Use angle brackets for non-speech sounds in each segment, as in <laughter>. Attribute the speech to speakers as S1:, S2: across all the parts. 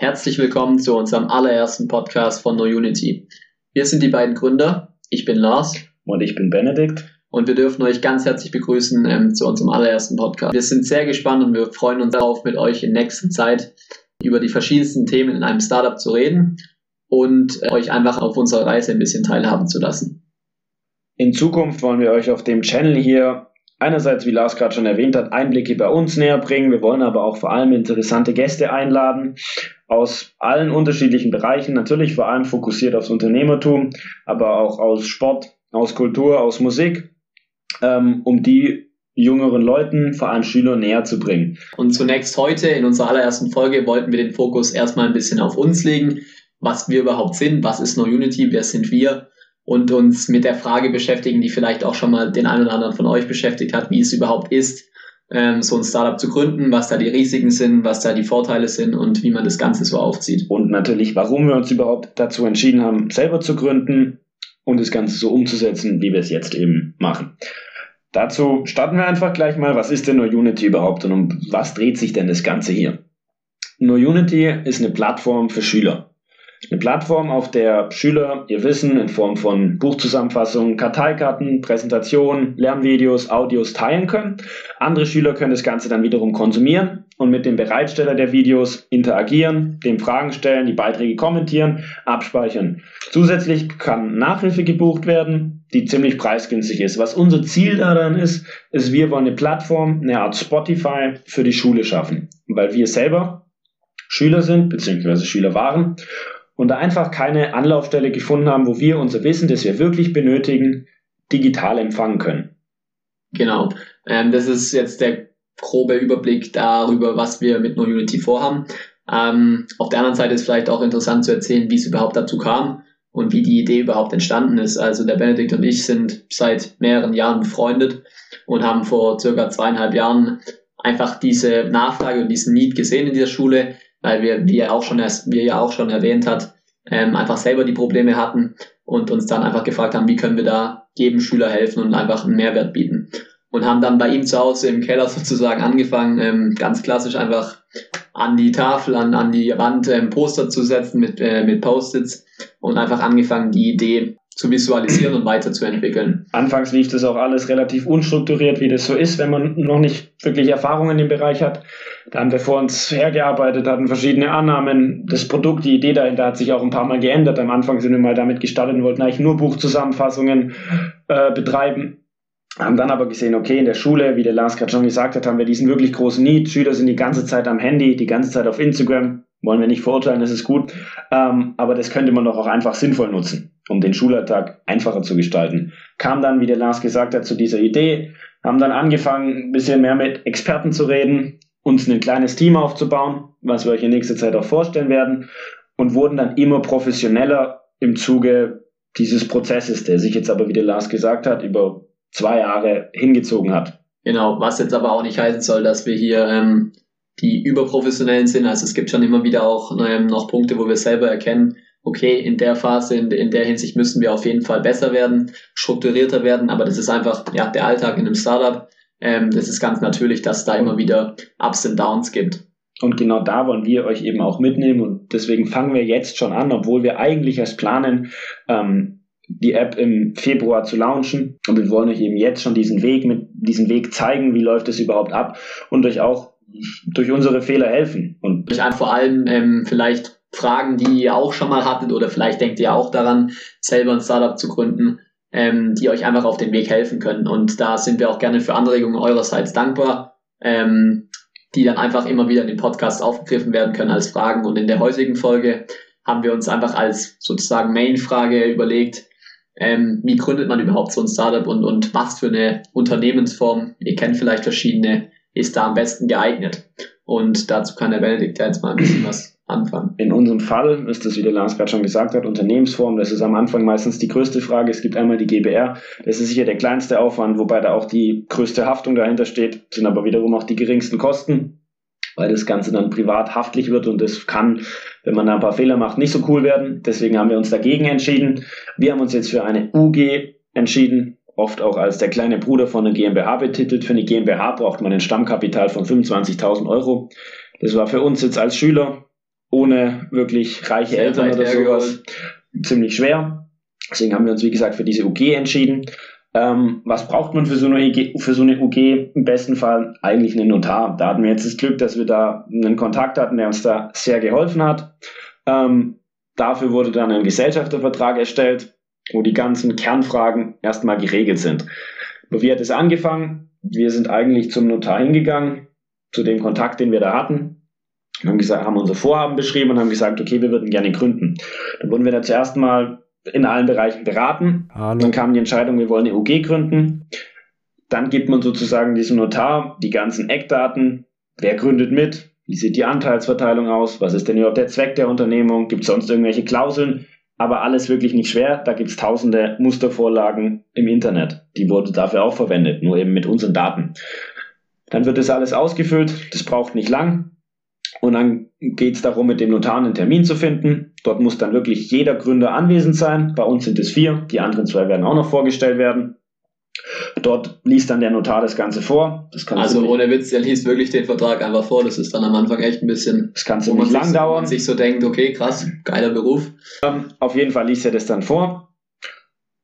S1: Herzlich willkommen zu unserem allerersten Podcast von No Unity. Wir sind die beiden Gründer. Ich bin Lars.
S2: Und ich bin Benedikt.
S1: Und wir dürfen euch ganz herzlich begrüßen ähm, zu unserem allerersten Podcast. Wir sind sehr gespannt und wir freuen uns darauf, mit euch in nächster Zeit über die verschiedensten Themen in einem Startup zu reden und äh, euch einfach auf unserer Reise ein bisschen teilhaben zu lassen.
S2: In Zukunft wollen wir euch auf dem Channel hier einerseits, wie Lars gerade schon erwähnt hat, Einblicke bei uns näher bringen. Wir wollen aber auch vor allem interessante Gäste einladen aus allen unterschiedlichen Bereichen, natürlich vor allem fokussiert aufs Unternehmertum, aber auch aus Sport, aus Kultur, aus Musik, ähm, um die jüngeren Leuten, vor allem Schülern, näher zu bringen.
S1: Und zunächst heute in unserer allerersten Folge wollten wir den Fokus erstmal ein bisschen auf uns legen, was wir überhaupt sind, was ist No Unity, wer sind wir und uns mit der Frage beschäftigen, die vielleicht auch schon mal den einen oder anderen von euch beschäftigt hat, wie es überhaupt ist, ähm, so ein Startup zu gründen, was da die Risiken sind, was da die Vorteile sind und wie man das Ganze so aufzieht.
S2: Und natürlich, warum wir uns überhaupt dazu entschieden haben, selber zu gründen und das Ganze so umzusetzen, wie wir es jetzt eben machen. Dazu starten wir einfach gleich mal, was ist denn No Unity überhaupt und um was dreht sich denn das Ganze hier? No Unity ist eine Plattform für Schüler. Eine Plattform, auf der Schüler ihr Wissen in Form von Buchzusammenfassungen, Karteikarten, Präsentationen, Lernvideos, Audios teilen können. Andere Schüler können das Ganze dann wiederum konsumieren und mit dem Bereitsteller der Videos interagieren, dem Fragen stellen, die Beiträge kommentieren, abspeichern. Zusätzlich kann Nachhilfe gebucht werden, die ziemlich preisgünstig ist. Was unser Ziel daran ist, ist, wir wollen eine Plattform, eine Art Spotify für die Schule schaffen, weil wir selber Schüler sind, beziehungsweise Schüler waren und da einfach keine Anlaufstelle gefunden haben, wo wir unser Wissen, das wir wirklich benötigen, digital empfangen können.
S1: Genau. Ähm, das ist jetzt der grobe Überblick darüber, was wir mit No Unity vorhaben. Ähm, auf der anderen Seite ist vielleicht auch interessant zu erzählen, wie es überhaupt dazu kam und wie die Idee überhaupt entstanden ist. Also der Benedikt und ich sind seit mehreren Jahren befreundet und haben vor circa zweieinhalb Jahren einfach diese Nachfrage und diesen Need gesehen in dieser Schule, weil wir, wie er auch schon, wie er ja auch schon erwähnt hat, ähm, einfach selber die Probleme hatten und uns dann einfach gefragt haben, wie können wir da jedem Schüler helfen und einfach einen Mehrwert bieten. Und haben dann bei ihm zu Hause im Keller <laughs> sozusagen angefangen, ähm, ganz klassisch einfach an die Tafel, an, an die Wand ähm, Poster zu setzen mit, äh, mit Post-its und einfach angefangen, die Idee zu visualisieren und weiterzuentwickeln.
S2: Anfangs lief das auch alles relativ unstrukturiert, wie das so ist, wenn man noch nicht wirklich Erfahrung in dem Bereich hat. Da haben wir vor uns hergearbeitet, hatten verschiedene Annahmen. Das Produkt, die Idee dahinter hat sich auch ein paar Mal geändert. Am Anfang sind wir mal damit gestartet und wollten eigentlich nur Buchzusammenfassungen äh, betreiben. Haben dann aber gesehen, okay, in der Schule, wie der Lars gerade schon gesagt hat, haben wir diesen wirklich großen Need. Schüler sind die ganze Zeit am Handy, die ganze Zeit auf Instagram. Wollen wir nicht verurteilen, das ist gut. Ähm, aber das könnte man doch auch einfach sinnvoll nutzen um den Schulalltag einfacher zu gestalten. Kam dann, wie der Lars gesagt hat, zu dieser Idee, haben dann angefangen, ein bisschen mehr mit Experten zu reden, uns ein kleines Team aufzubauen, was wir euch in nächster Zeit auch vorstellen werden, und wurden dann immer professioneller im Zuge dieses Prozesses, der sich jetzt aber, wie der Lars gesagt hat, über zwei Jahre hingezogen hat.
S1: Genau, was jetzt aber auch nicht heißen soll, dass wir hier ähm, die überprofessionellen sind. Also es gibt schon immer wieder auch noch Punkte, wo wir selber erkennen, okay, in der Phase, in, in der Hinsicht müssen wir auf jeden Fall besser werden, strukturierter werden, aber das ist einfach ja, der Alltag in einem Startup. Ähm, das ist ganz natürlich, dass es da immer wieder Ups und Downs gibt.
S2: Und genau da wollen wir euch eben auch mitnehmen und deswegen fangen wir jetzt schon an, obwohl wir eigentlich erst planen, ähm, die App im Februar zu launchen. Und wir wollen euch eben jetzt schon diesen Weg mit diesen Weg zeigen, wie läuft es überhaupt ab und euch auch durch unsere Fehler helfen. Und
S1: durch vor allem ähm, vielleicht Fragen, die ihr auch schon mal hattet oder vielleicht denkt ihr auch daran, selber ein Startup zu gründen, ähm, die euch einfach auf den Weg helfen können. Und da sind wir auch gerne für Anregungen eurerseits dankbar, ähm, die dann einfach immer wieder in den Podcast aufgegriffen werden können als Fragen. Und in der heutigen Folge haben wir uns einfach als sozusagen Main-Frage überlegt, ähm, wie gründet man überhaupt so ein Startup und, und was für eine Unternehmensform, ihr kennt vielleicht verschiedene, ist da am besten geeignet. Und dazu kann der Benedikt ja jetzt mal ein bisschen was anfangen.
S2: In unserem Fall ist das, wie der Lars gerade schon gesagt hat, Unternehmensform. Das ist am Anfang meistens die größte Frage. Es gibt einmal die GBR. Das ist sicher der kleinste Aufwand, wobei da auch die größte Haftung dahinter steht, sind aber wiederum auch die geringsten Kosten weil das Ganze dann privat haftlich wird und das kann, wenn man da ein paar Fehler macht, nicht so cool werden. Deswegen haben wir uns dagegen entschieden. Wir haben uns jetzt für eine UG entschieden, oft auch als der kleine Bruder von einer GmbH betitelt. Für eine GmbH braucht man ein Stammkapital von 25.000 Euro. Das war für uns jetzt als Schüler ohne wirklich reiche
S1: Sehr
S2: Eltern oder sowas ziemlich schwer. Deswegen haben wir uns, wie gesagt, für diese UG entschieden. Ähm, was braucht man für so, eine UG, für so eine UG? Im besten Fall eigentlich einen Notar. Da hatten wir jetzt das Glück, dass wir da einen Kontakt hatten, der uns da sehr geholfen hat. Ähm, dafür wurde dann ein Gesellschaftervertrag erstellt, wo die ganzen Kernfragen erstmal geregelt sind. Aber wie hat es angefangen? Wir sind eigentlich zum Notar hingegangen, zu dem Kontakt, den wir da hatten, und haben, gesagt, haben unser Vorhaben beschrieben und haben gesagt, okay, wir würden gerne gründen. Dann wurden wir da zuerst mal in allen Bereichen beraten.
S3: Hallo.
S2: Dann kam die Entscheidung, wir wollen eine UG gründen. Dann gibt man sozusagen diesem Notar die ganzen Eckdaten. Wer gründet mit? Wie sieht die Anteilsverteilung aus? Was ist denn überhaupt der Zweck der Unternehmung? Gibt es sonst irgendwelche Klauseln? Aber alles wirklich nicht schwer. Da gibt es tausende Mustervorlagen im Internet. Die wurde dafür auch verwendet, nur eben mit unseren Daten. Dann wird das alles ausgefüllt. Das braucht nicht lang. Und dann geht es darum, mit dem Notar einen Termin zu finden. Dort muss dann wirklich jeder Gründer anwesend sein. Bei uns sind es vier. Die anderen zwei werden auch noch vorgestellt werden. Dort liest dann der Notar das Ganze vor. Das kann
S1: Also ohne Witz, der liest wirklich den Vertrag einfach vor. Das ist dann am Anfang echt ein bisschen,
S2: das kann ziemlich
S1: sich,
S2: lang
S1: wo
S2: dauern.
S1: man sich so denkt, okay, krass, geiler Beruf.
S2: Auf jeden Fall liest er das dann vor.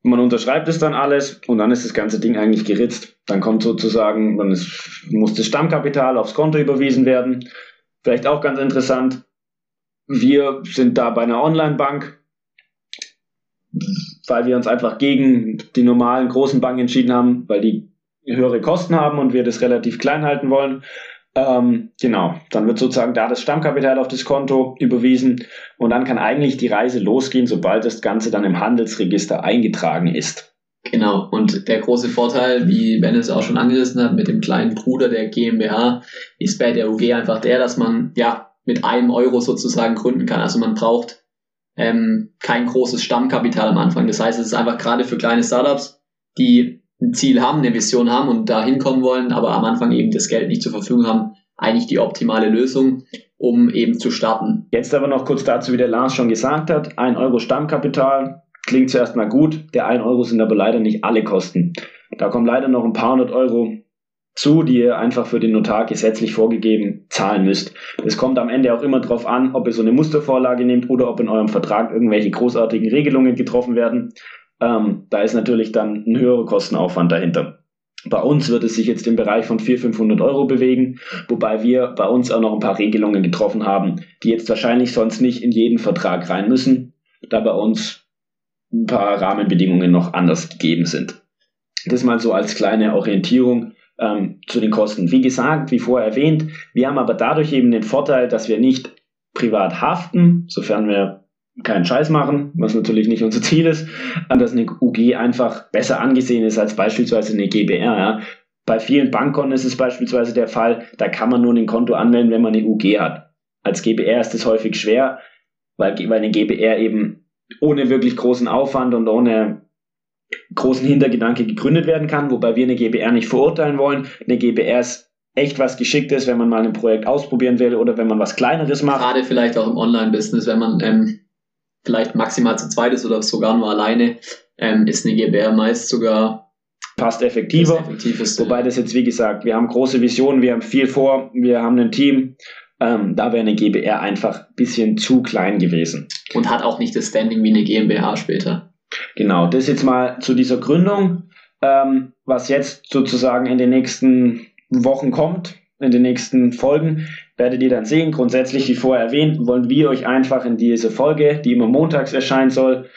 S2: Man unterschreibt es dann alles und dann ist das ganze Ding eigentlich geritzt. Dann kommt sozusagen, dann ist, muss das Stammkapital aufs Konto überwiesen werden. Vielleicht auch ganz interessant. Wir sind da bei einer Online-Bank, weil wir uns einfach gegen die normalen großen Banken entschieden haben, weil die höhere Kosten haben und wir das relativ klein halten wollen. Ähm, genau, dann wird sozusagen da das Stammkapital auf das Konto überwiesen und dann kann eigentlich die Reise losgehen, sobald das Ganze dann im Handelsregister eingetragen ist.
S1: Genau. Und der große Vorteil, wie Ben es auch schon angerissen hat, mit dem kleinen Bruder der GmbH, ist bei der UG einfach der, dass man ja mit einem Euro sozusagen gründen kann. Also man braucht ähm, kein großes Stammkapital am Anfang. Das heißt, es ist einfach gerade für kleine Startups, die ein Ziel haben, eine Vision haben und da hinkommen wollen, aber am Anfang eben das Geld nicht zur Verfügung haben, eigentlich die optimale Lösung, um eben zu starten.
S2: Jetzt aber noch kurz dazu, wie der Lars schon gesagt hat, 1 Euro Stammkapital klingt zuerst mal gut, der 1 Euro sind aber leider nicht alle Kosten. Da kommen leider noch ein paar hundert Euro zu, die ihr einfach für den Notar gesetzlich vorgegeben zahlen müsst. Es kommt am Ende auch immer darauf an, ob ihr so eine Mustervorlage nehmt oder ob in eurem Vertrag irgendwelche großartigen Regelungen getroffen werden. Ähm, da ist natürlich dann ein höherer Kostenaufwand dahinter. Bei uns wird es sich jetzt im Bereich von 400, 500 Euro bewegen, wobei wir bei uns auch noch ein paar Regelungen getroffen haben, die jetzt wahrscheinlich sonst nicht in jeden Vertrag rein müssen, da bei uns ein paar Rahmenbedingungen noch anders gegeben sind. Das mal so als kleine Orientierung ähm, zu den Kosten. Wie gesagt, wie vorher erwähnt, wir haben aber dadurch eben den Vorteil, dass wir nicht privat haften, sofern wir keinen Scheiß machen, was natürlich nicht unser Ziel ist, dass eine UG einfach besser angesehen ist als beispielsweise eine GBR. Ja. Bei vielen Bankkonten ist es beispielsweise der Fall, da kann man nur ein Konto anmelden, wenn man eine UG hat. Als GBR ist es häufig schwer, weil, weil eine GBR eben ohne wirklich großen Aufwand und ohne großen Hintergedanke gegründet werden kann, wobei wir eine GBR nicht verurteilen wollen. Eine GBR ist echt was Geschicktes, wenn man mal ein Projekt ausprobieren will oder wenn man was Kleineres macht.
S1: Gerade vielleicht auch im Online-Business, wenn man ähm, vielleicht maximal zu zweit ist oder sogar nur alleine, ähm, ist eine GBR meist sogar
S2: Passt
S1: das
S2: effektiver.
S1: effektiveste.
S2: Wobei das jetzt, wie gesagt, wir haben große Visionen, wir haben viel vor, wir haben ein Team. Ähm, da wäre eine GBR einfach ein bisschen zu klein gewesen.
S1: und hat auch nicht das Standing wie eine GmbH später.
S2: Genau, das jetzt mal zu dieser Gründung, ähm, was jetzt sozusagen in den nächsten Wochen kommt, in den nächsten Folgen, werdet ihr dann sehen. Grundsätzlich, wie vorher erwähnt, wollen wir euch einfach in diese Folge, die immer montags erscheinen soll,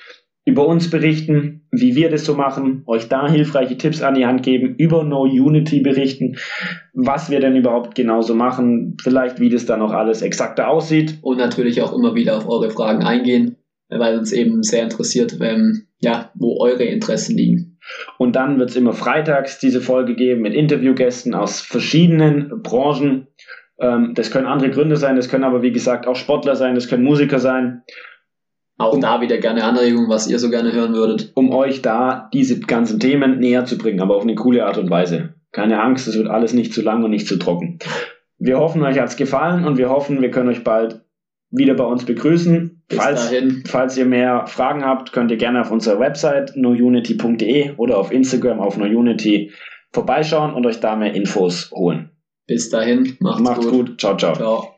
S2: über uns berichten, wie wir das so machen, euch da hilfreiche Tipps an die Hand geben, über No Unity berichten, was wir denn überhaupt genauso machen, vielleicht wie das dann auch alles exakter aussieht.
S1: Und natürlich auch immer wieder auf eure Fragen eingehen, weil uns eben sehr interessiert, ähm, ja, wo eure Interessen liegen.
S2: Und dann wird es immer freitags diese Folge geben mit Interviewgästen aus verschiedenen Branchen. Ähm, das können andere Gründe sein, das können aber wie gesagt auch Sportler sein, das können Musiker sein,
S1: Auch
S2: Und-
S1: da wieder gerne Anregungen, was ihr so gerne hören würdet.
S2: um euch da diese ganzen Themen näher zu bringen, aber auf eine coole Art und Weise. Keine Angst, es wird alles nicht zu lang und nicht zu trocken. Wir hoffen, euch hat's gefallen und wir hoffen, wir können euch bald wieder bei uns begrüßen.
S1: Bis
S2: Falls,
S1: dahin,
S2: falls ihr mehr Fragen habt, könnt ihr gerne auf unserer Website nounity.de oder auf Instagram auf nounity vorbeischauen und euch da mehr Infos holen.
S1: bis dahin, macht's,
S2: Macht's
S1: gut.
S2: gut. Ciao, ciao.
S1: Ciao.